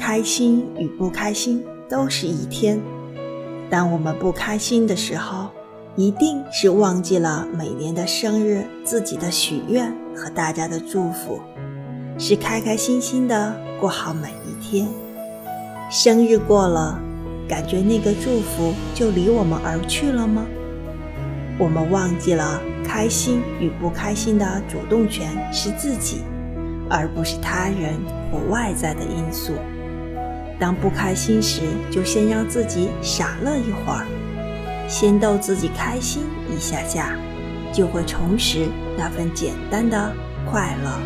开心与不开心都是一天。当我们不开心的时候，一定是忘记了每年的生日、自己的许愿和大家的祝福，是开开心心的过好每一天。生日过了，感觉那个祝福就离我们而去了吗？我们忘记了开心与不开心的主动权是自己，而不是他人或外在的因素。当不开心时，就先让自己傻乐一会儿。先逗自己开心一下下，就会重拾那份简单的快乐。